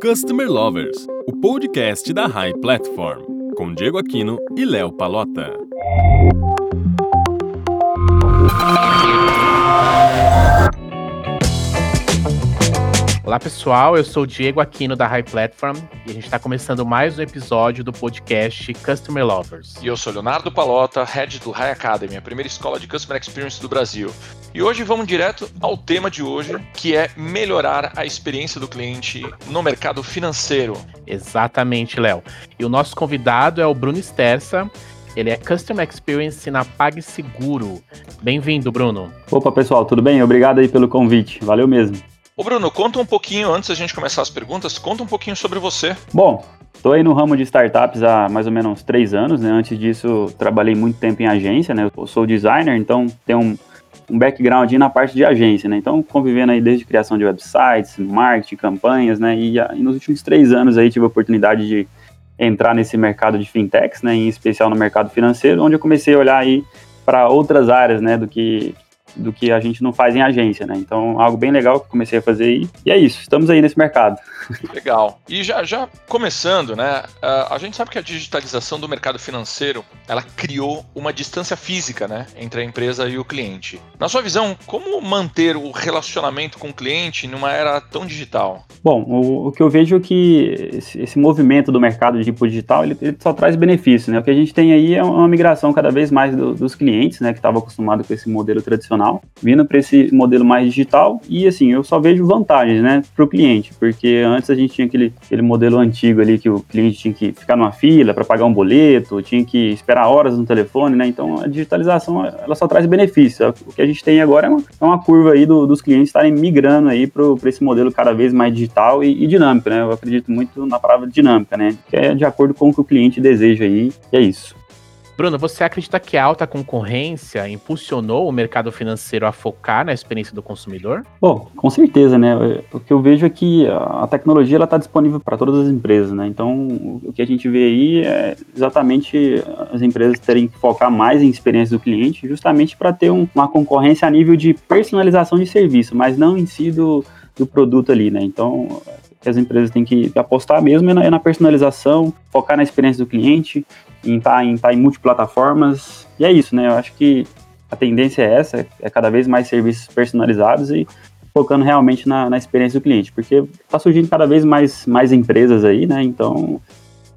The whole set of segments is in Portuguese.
Customer Lovers, o podcast da High Platform, com Diego Aquino e Léo Palota. Olá pessoal, eu sou o Diego Aquino da High Platform e a gente está começando mais um episódio do podcast Customer Lovers. E eu sou Leonardo Palota, head do High Academy, a primeira escola de Customer Experience do Brasil. E hoje vamos direto ao tema de hoje, que é melhorar a experiência do cliente no mercado financeiro. Exatamente, Léo. E o nosso convidado é o Bruno Stersa. Ele é Customer Experience na PagSeguro. Bem-vindo, Bruno. Opa, pessoal, tudo bem? Obrigado aí pelo convite. Valeu mesmo. Ô Bruno, conta um pouquinho, antes da gente começar as perguntas, conta um pouquinho sobre você. Bom, estou aí no ramo de startups há mais ou menos três anos, né? Antes disso, trabalhei muito tempo em agência, né? Eu sou designer, então tenho um, um background na parte de agência, né? Então, convivendo aí desde criação de websites, marketing, campanhas, né? E, e nos últimos três anos aí tive a oportunidade de entrar nesse mercado de fintechs, né? Em especial no mercado financeiro, onde eu comecei a olhar aí para outras áreas, né? Do que do que a gente não faz em agência, né? Então, algo bem legal que comecei a fazer aí. E é isso, estamos aí nesse mercado. Legal. E já, já começando, né? A gente sabe que a digitalização do mercado financeiro, ela criou uma distância física, né? Entre a empresa e o cliente. Na sua visão, como manter o relacionamento com o cliente numa era tão digital? Bom, o, o que eu vejo é que esse, esse, movimento do mercado de tipo digital, ele, ele, só traz benefícios, né? O que a gente tem aí é uma migração cada vez mais do, dos clientes, né? Que estavam acostumados com esse modelo tradicional tradicional, vindo para esse modelo mais digital. E assim, eu só vejo vantagens, né, para o cliente, porque antes a gente tinha aquele, aquele modelo antigo ali que o cliente tinha que ficar numa fila para pagar um boleto, tinha que esperar horas no telefone, né? Então a digitalização ela só traz benefícios. O que a gente tem agora é uma, é uma curva aí do, dos clientes estarem migrando aí para esse modelo cada vez mais digital e, e, dinâmico, né? Eu acredito muito na palavra dinâmica, né? Que é de acordo com o que o cliente deseja aí. E é isso. Bruno, você acredita que a alta concorrência impulsionou o mercado financeiro a focar na experiência do consumidor? Bom, com certeza, né? O que eu vejo é que a tecnologia está disponível para todas as empresas, né? Então, o que a gente vê aí é exatamente as empresas terem que focar mais em experiência do cliente, justamente para ter um, uma concorrência a nível de personalização de serviço, mas não em si do, do produto ali, né? Então, as empresas têm que apostar mesmo é na, é na personalização, focar na experiência do cliente, em estar tá, em, tá em multiplataformas. E é isso, né? Eu acho que a tendência é essa, é cada vez mais serviços personalizados e focando realmente na, na experiência do cliente, porque está surgindo cada vez mais, mais empresas aí, né? Então,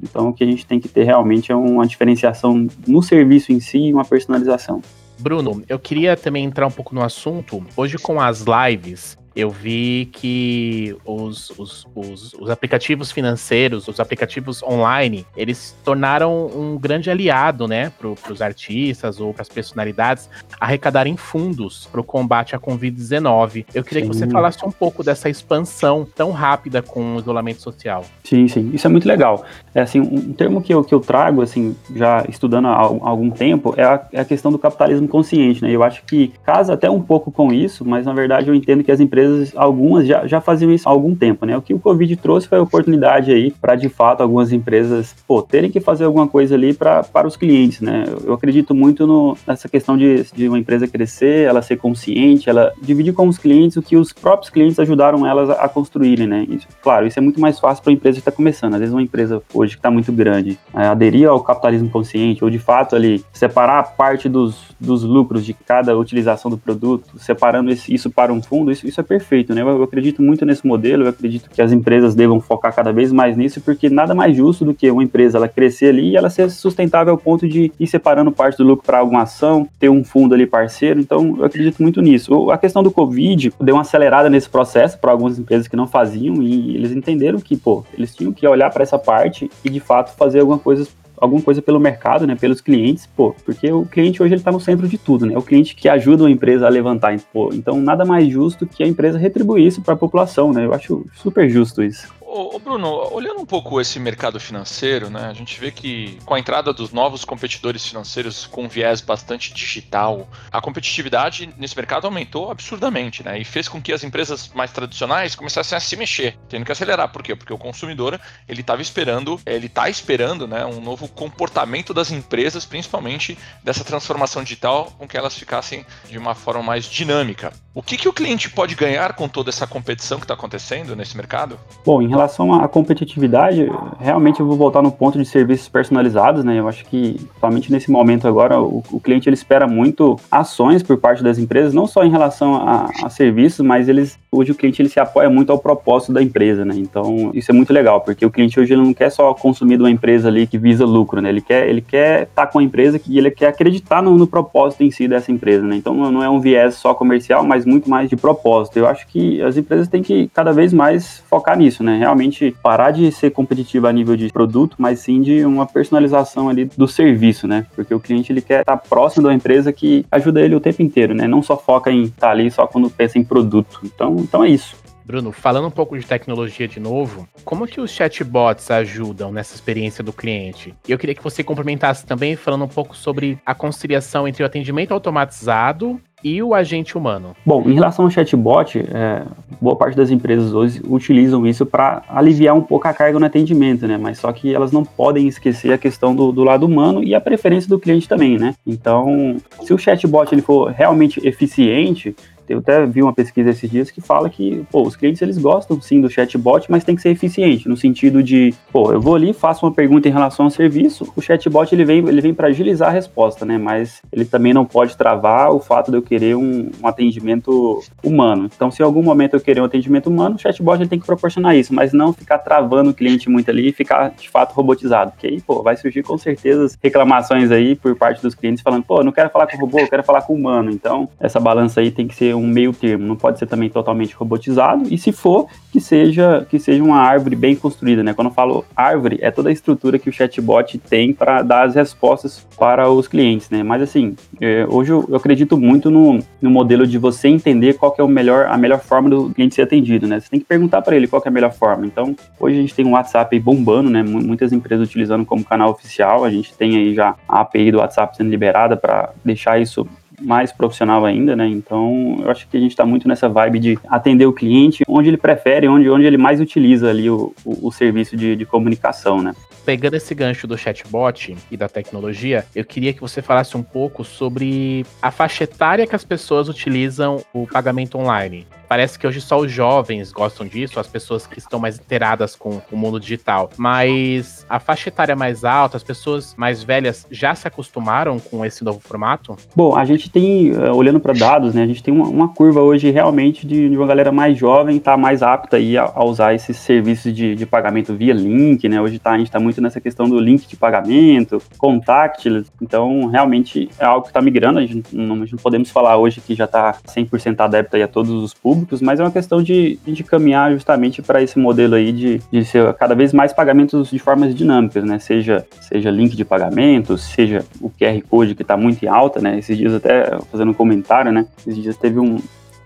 então o que a gente tem que ter realmente é uma diferenciação no serviço em si e uma personalização. Bruno, eu queria também entrar um pouco no assunto. Hoje com as lives, eu vi que os, os, os, os, aplicativos financeiros, os aplicativos online, eles tornaram um grande aliado, né, para os artistas ou para as personalidades arrecadarem fundos para o combate à Covid-19. Eu queria sim. que você falasse um pouco dessa expansão tão rápida com o isolamento social. Sim, sim, isso é muito legal. É assim, um termo que eu, que eu trago, assim, já estudando há algum tempo, é a, é a questão do capitalismo consciente, né? Eu acho que casa até um pouco com isso, mas na verdade eu entendo que as empresas empresas, algumas já, já faziam isso há algum tempo, né? O que o Covid trouxe foi a oportunidade aí para, de fato, algumas empresas, pô, terem que fazer alguma coisa ali pra, para os clientes, né? Eu acredito muito no, nessa questão de, de uma empresa crescer, ela ser consciente, ela dividir com os clientes o que os próprios clientes ajudaram elas a, a construírem, né? Claro, isso é muito mais fácil para a empresa que está começando. Às vezes uma empresa hoje que está muito grande é, aderir ao capitalismo consciente ou, de fato, ali, separar parte dos, dos lucros de cada utilização do produto, separando esse, isso para um fundo, isso, isso é perfeito, né? Eu, eu, acredito muito nesse modelo, eu acredito que as empresas devam focar cada vez mais nisso, porque nada mais justo do que uma empresa ela crescer ali e ela ser sustentável ao ponto de ir separando parte do lucro para alguma ação, ter um fundo ali parceiro. Então, eu acredito muito nisso. A questão do Covid deu uma acelerada nesse processo para algumas empresas que não faziam e eles entenderam que, pô, eles tinham que olhar para essa parte e de fato fazer alguma coisa alguma coisa pelo mercado, né, pelos clientes, pô, porque o cliente hoje ele está no centro de tudo, né, é o cliente que ajuda a empresa a levantar, pô, então nada mais justo que a empresa retribuir isso para a população, né, eu acho super justo isso. Ô, Bruno, olhando um pouco esse mercado financeiro, né, a gente vê que com a entrada dos novos competidores financeiros com viés bastante digital, a competitividade nesse mercado aumentou absurdamente, né, e fez com que as empresas mais tradicionais começassem a se mexer, tendo que acelerar. Por quê? Porque o consumidor ele estava esperando, ele está esperando, né, um novo comportamento das empresas, principalmente dessa transformação digital, com que elas ficassem de uma forma mais dinâmica. O que, que o cliente pode ganhar com toda essa competição que está acontecendo nesse mercado? Bom, em relação à competitividade, realmente eu vou voltar no ponto de serviços personalizados, né? Eu acho que, somente nesse momento agora, o, o cliente ele espera muito ações por parte das empresas, não só em relação a, a serviços, mas eles hoje o cliente ele se apoia muito ao propósito da empresa, né? Então isso é muito legal, porque o cliente hoje ele não quer só consumir de uma empresa ali que visa lucro, né? Ele quer ele quer estar tá com a empresa que ele quer acreditar no, no, propósito em si dessa empresa, né? Então não é um viés só comercial, mas muito mais de propósito. Eu acho que as empresas têm que cada vez mais focar nisso, né? Realmente parar de ser competitiva a nível de produto, mas sim de uma personalização ali do serviço, né? Porque o cliente ele quer estar próximo da empresa que ajuda ele o tempo inteiro, né? Não só foca em estar ali só quando pensa em produto. Então então é isso. Bruno, falando um pouco de tecnologia de novo, como que os chatbots ajudam nessa experiência do cliente? E eu queria que você complementasse também falando um pouco sobre a conciliação entre o atendimento automatizado e o agente humano? Bom, em relação ao chatbot, é, boa parte das empresas hoje utilizam isso para aliviar um pouco a carga no atendimento, né? Mas só que elas não podem esquecer a questão do, do, lado humano e a preferência do cliente também, né? Então, se o chatbot ele for realmente eficiente, eu até vi uma pesquisa esses dias que fala que, pô, os clientes eles gostam sim do chatbot, mas tem que ser eficiente, no sentido de, pô, eu vou ali, faço uma pergunta em relação ao serviço, o chatbot ele vem, ele vem para agilizar a resposta, né? Mas ele também não pode travar o fato de eu querer um, um atendimento humano. Então, se em algum momento eu querer um atendimento humano, o chatbot ele tem que proporcionar isso, mas não ficar travando o cliente muito ali e ficar de fato robotizado, porque aí, pô, vai surgir com certeza reclamações aí por parte dos clientes falando, pô, não quero falar com o robô, eu quero falar com o humano. Então, essa balança aí tem que ser um meio termo, não pode ser também totalmente robotizado, e se for, que seja que seja uma árvore bem construída, né? Quando eu falo árvore, é toda a estrutura que o chatbot tem para dar as respostas para os clientes, né? Mas assim, é, hoje eu, eu, acredito muito no, no modelo de você entender qual é o melhor, a melhor forma do cliente ser atendido, né? Você tem que perguntar para ele qual é a melhor forma. Então, hoje a gente tem um WhatsApp bombando, né? Muitas empresas utilizando como canal oficial, a gente tem aí já a API do WhatsApp sendo liberada para deixar isso mais profissional ainda, né? Então, eu acho que a gente está muito nessa vibe de atender o cliente onde ele prefere, onde, onde ele mais utiliza ali o, o, o serviço de, de comunicação, né? Pegando esse gancho do chatbot e da tecnologia, eu queria que você falasse um pouco sobre a faixa etária que as pessoas utilizam o pagamento online parece que hoje só os jovens gostam disso, as pessoas que estão mais inteiradas com o mundo digital. Mas a faixa etária mais alta, as pessoas mais velhas já se acostumaram com esse novo formato? Bom, a gente tem, eh, olhando para dados, né, a gente tem uma, uma curva hoje realmente de, de, uma galera mais jovem tá mais apta aí a, a usar esses serviços de, de, pagamento via link, né? Hoje tá, a gente está muito nessa questão do link de pagamento, contactless, então realmente é algo que está migrando, a gente, não, a gente não podemos falar hoje que já está 100% adepto aí a todos os públicos, públicos, mas é uma questão de, de caminhar justamente para esse modelo aí de, de ser cada vez mais pagamentos de formas dinâmicas, né? Seja, seja link de pagamento, seja o QR Code que está muito em alta, né? Esses dias até fazendo um comentário, né? Esses dias teve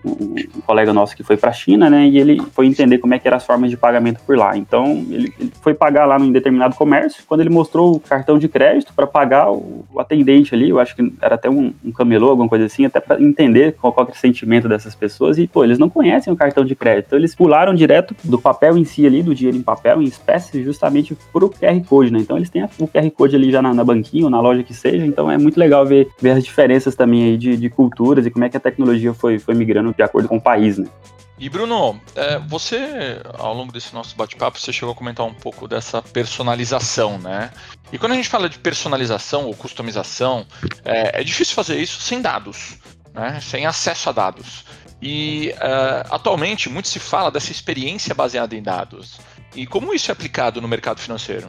um, colega nosso que foi para a China, né? E ele foi entender como é que eram as formas de pagamento por lá. Então, ele, ele foi pagar lá num determinado comércio. Quando ele mostrou o cartão de crédito para pagar o, o, atendente ali, eu acho que era até um, um camelô, alguma coisa assim, até para entender qual, qual é o sentimento dessas pessoas. E, pô, eles não conhecem o cartão de crédito. Então, eles pularam direto do papel em si ali, do dinheiro em papel, em espécie, justamente pro QR Code, né? Então, eles têm o QR Code ali já na, na banquinha ou na loja que seja. Então, é muito legal ver, ver as diferenças também aí de, de culturas e como é que a tecnologia foi, foi migrando de acordo com o país, né? E Bruno, é, você, ao longo desse nosso bate-papo, você chegou a comentar um pouco dessa personalização, né? E quando a gente fala de personalização ou customização, é, é difícil fazer isso sem dados, né? sem acesso a dados. E uh, atualmente muito se fala dessa experiência baseada em dados. E como isso é aplicado no mercado financeiro?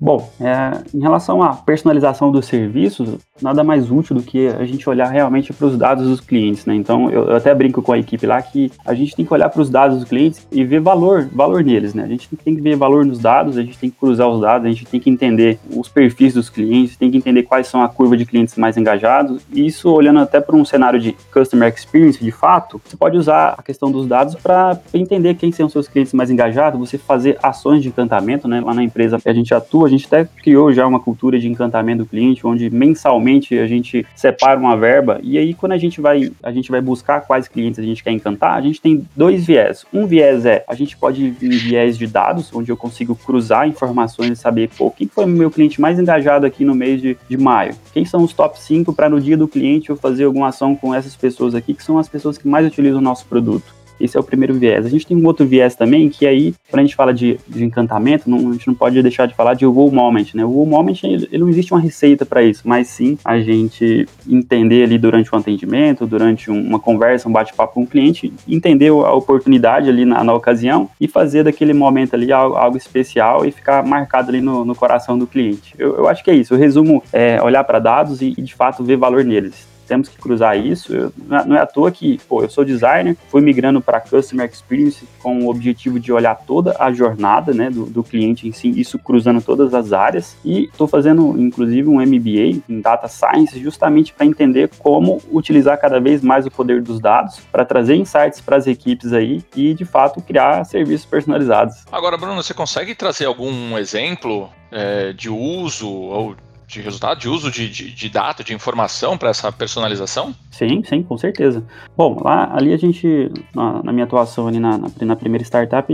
Bom, é, em relação à personalização dos serviços, nada mais útil do que a gente olhar realmente para os dados dos clientes, né? Então, eu, eu, até brinco com a equipe lá que a gente tem que olhar para os dados dos clientes e ver valor, valor neles, né? A gente tem que ver valor nos dados, a gente tem que cruzar os dados, a gente tem que entender os perfis dos clientes, tem que entender quais são a curva de clientes mais engajados. E isso olhando até para um cenário de customer experience, de fato, você pode usar a questão dos dados para entender quem são os seus clientes mais engajados, você fazer ações de encantamento, né? Lá na empresa a gente atua a gente até criou já uma cultura de encantamento do cliente, onde mensalmente a gente separa uma verba e aí quando a gente vai a gente vai buscar quais clientes a gente quer encantar, a gente tem dois viés. Um viés é a gente pode ir em viés de dados, onde eu consigo cruzar informações e saber, pô, quem foi o meu cliente mais engajado aqui no mês de, de maio? Quem são os top 5 para no dia do cliente eu fazer alguma ação com essas pessoas aqui, que são as pessoas que mais utilizam o nosso produto? Esse é o primeiro viés. A gente tem um outro viés também, que aí, quando a gente fala de, de encantamento, não, a gente não pode deixar de falar de wow moment, né? O wow moment, ele, ele não existe uma receita para isso, mas sim a gente entender ali durante um atendimento, durante uma conversa, um bate-papo com o cliente, entender a oportunidade ali na, na, ocasião e fazer daquele momento ali algo, algo especial e ficar marcado ali no, no coração do cliente. Eu, eu, acho que é isso. O resumo é olhar para dados e, e, de fato, ver valor neles temos que cruzar isso. Eu, não é à toa que, pô, eu sou designer, fui migrando para Customer Experience com o objetivo de olhar toda a jornada, né, do, do cliente em si, isso cruzando todas as áreas. E estou fazendo, inclusive, um MBA em Data Science justamente para entender como utilizar cada vez mais o poder dos dados para trazer insights para as equipes aí e, de fato, criar serviços personalizados. Agora, Bruno, você consegue trazer algum exemplo é, de uso ou de resultado, de uso de, de, de data, de informação para essa personalização? Sim, sim, com certeza. Bom, lá ali a gente, na, na minha atuação ali na, na, na, primeira startup,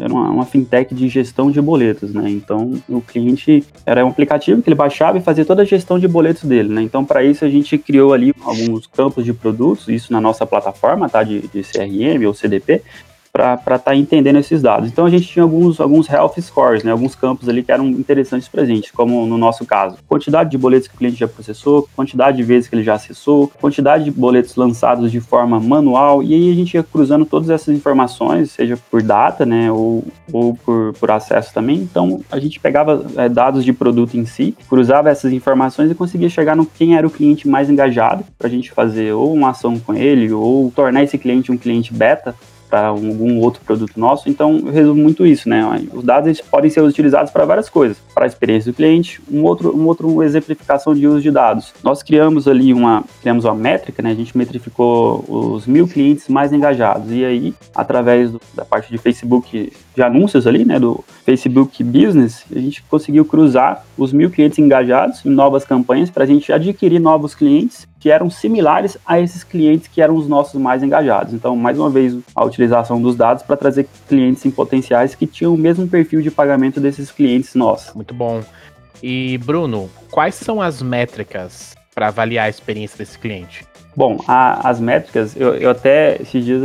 era uma, uma, fintech de gestão de boletos, né? Então o cliente era um aplicativo que ele baixava e fazia toda a gestão de boletos dele, né? Então para isso a gente criou ali alguns campos de produtos, isso na nossa plataforma, tá? De, de CRM ou CDP, para estar tá entendendo esses dados. Então a gente tinha alguns, alguns health scores, né, alguns campos ali que eram interessantes para a gente, como no nosso caso. Quantidade de boletos que o cliente já processou, quantidade de vezes que ele já acessou, quantidade de boletos lançados de forma manual, e aí a gente ia cruzando todas essas informações, seja por data, né, ou, ou por, por acesso também. Então a gente pegava é, dados de produto em si, cruzava essas informações e conseguia chegar no quem era o cliente mais engajado, para a gente fazer ou uma ação com ele, ou tornar esse cliente um cliente beta, para algum outro produto nosso. Então, eu resumo muito isso, né? Os dados podem ser utilizados para várias coisas, para a experiência do cliente, um outro, um outro exemplificação de uso de dados. Nós criamos ali uma, criamos uma métrica, né? A gente metrificou os mil clientes mais engajados e aí, através do, da parte de Facebook de anúncios ali, né? Do Facebook Business, a gente conseguiu cruzar os mil clientes engajados em novas campanhas para a gente adquirir novos clientes que eram similares a esses clientes que eram os nossos mais engajados. Então, mais uma vez, a utilização dos dados para trazer clientes em potenciais que tinham o mesmo perfil de pagamento desses clientes nossos. Muito bom. E Bruno, quais são as métricas para avaliar a experiência desse cliente? Bom, a, as métricas, eu, eu até esses dias,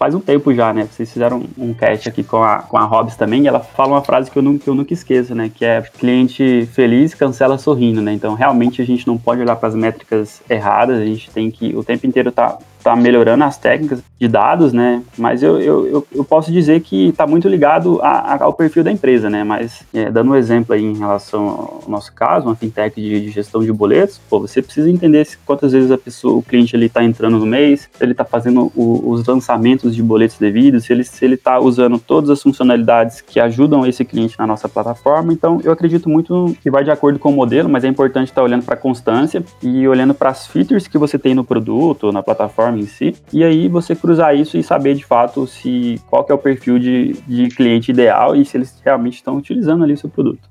faz um tempo já, né? Vocês fizeram um cast aqui com a, com a Hobbs também, e ela fala uma frase que eu, nunca, que eu nunca esqueço, né? Que é cliente feliz cancela sorrindo, né? Então, realmente, a gente não pode olhar para as métricas erradas, a gente tem que o tempo inteiro tá tá melhorando as técnicas de dados, né? Mas eu, eu, eu posso dizer que está muito ligado a, a, ao perfil da empresa, né? Mas é, dando um exemplo aí em relação ao nosso caso, uma fintech de, de gestão de boletos, pô, você precisa entender se, quantas vezes a pessoa, o cliente ele está entrando no mês, ele está fazendo o, os lançamentos de boletos devidos, se ele se ele está usando todas as funcionalidades que ajudam esse cliente na nossa plataforma. Então, eu acredito muito que vai de acordo com o modelo, mas é importante estar tá olhando para a constância e olhando para as features que você tem no produto, na plataforma em si, e aí você cruzar isso e saber de fato se qual é o perfil de, de cliente ideal e se eles realmente estão utilizando ali o seu produto.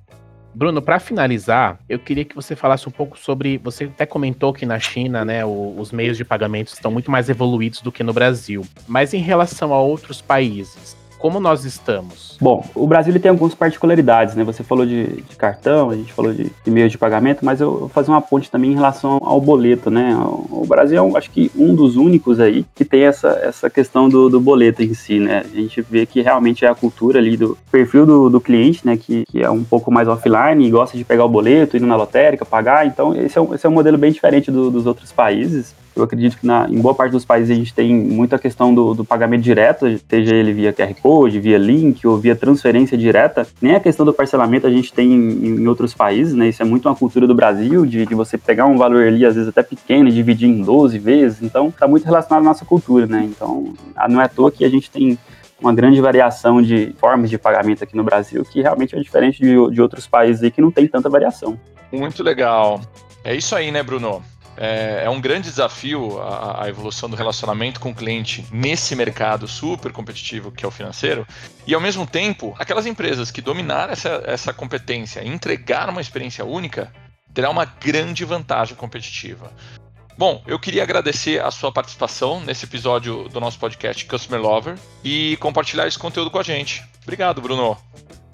Bruno, para finalizar, eu queria que você falasse um pouco sobre. Você até comentou que na China, né, o, os meios de pagamento estão muito mais evoluídos do que no Brasil. Mas em relação a outros países, como nós estamos? Bom, o Brasil ele tem algumas particularidades, né? Você falou de, de cartão, a gente falou de, de meio de pagamento, mas eu vou fazer uma ponte também em relação ao boleto, né? O Brasil é, acho que, um dos únicos aí que tem essa, essa questão do, do boleto em si, né? A gente vê que realmente é a cultura ali do perfil do, do cliente, né? Que, que é um pouco mais offline e gosta de pegar o boleto, ir na lotérica, pagar. Então, esse é um, esse é um modelo bem diferente do, dos outros países. Eu acredito que na, em boa parte dos países a gente tem muita questão do, do, pagamento direto, seja ele via QR Code, via link ou via transferência direta. Nem a questão do parcelamento a gente tem em, em outros países, né? Isso é muito uma cultura do Brasil, de, de, você pegar um valor ali, às vezes até pequeno, e dividir em 12 vezes. Então, está muito relacionado à nossa cultura, né? Então, não é à toa que a gente tem uma grande variação de formas de pagamento aqui no Brasil, que realmente é diferente de, de outros países aí que não tem tanta variação. Muito legal. É isso aí, né, Bruno? É, é um grande desafio a, a, evolução do relacionamento com o cliente nesse mercado super competitivo que é o financeiro. E ao mesmo tempo, aquelas empresas que dominaram essa, essa competência e entregaram uma experiência única, terá uma grande vantagem competitiva. Bom, eu queria agradecer a sua participação nesse episódio do nosso podcast Customer Lover e compartilhar esse conteúdo com a gente. Obrigado, Bruno.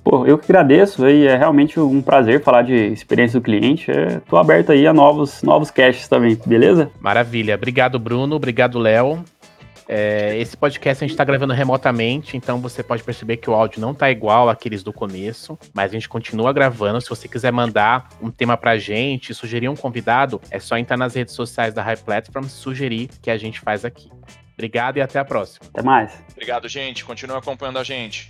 Pô, eu que agradeço e é realmente um prazer falar de experiência do cliente. Estou aberto aí a novos, novos caches também, beleza? Maravilha. Obrigado, Bruno. Obrigado, Léo. É, esse podcast a gente está gravando remotamente, então você pode perceber que o áudio não está igual àqueles do começo, mas a gente continua gravando. Se você quiser mandar um tema pra gente, sugerir um convidado, é só entrar nas redes sociais da High Platform sugerir que a gente faz aqui. Obrigado e até a próxima. Até mais. Obrigado, gente. Continua acompanhando a gente.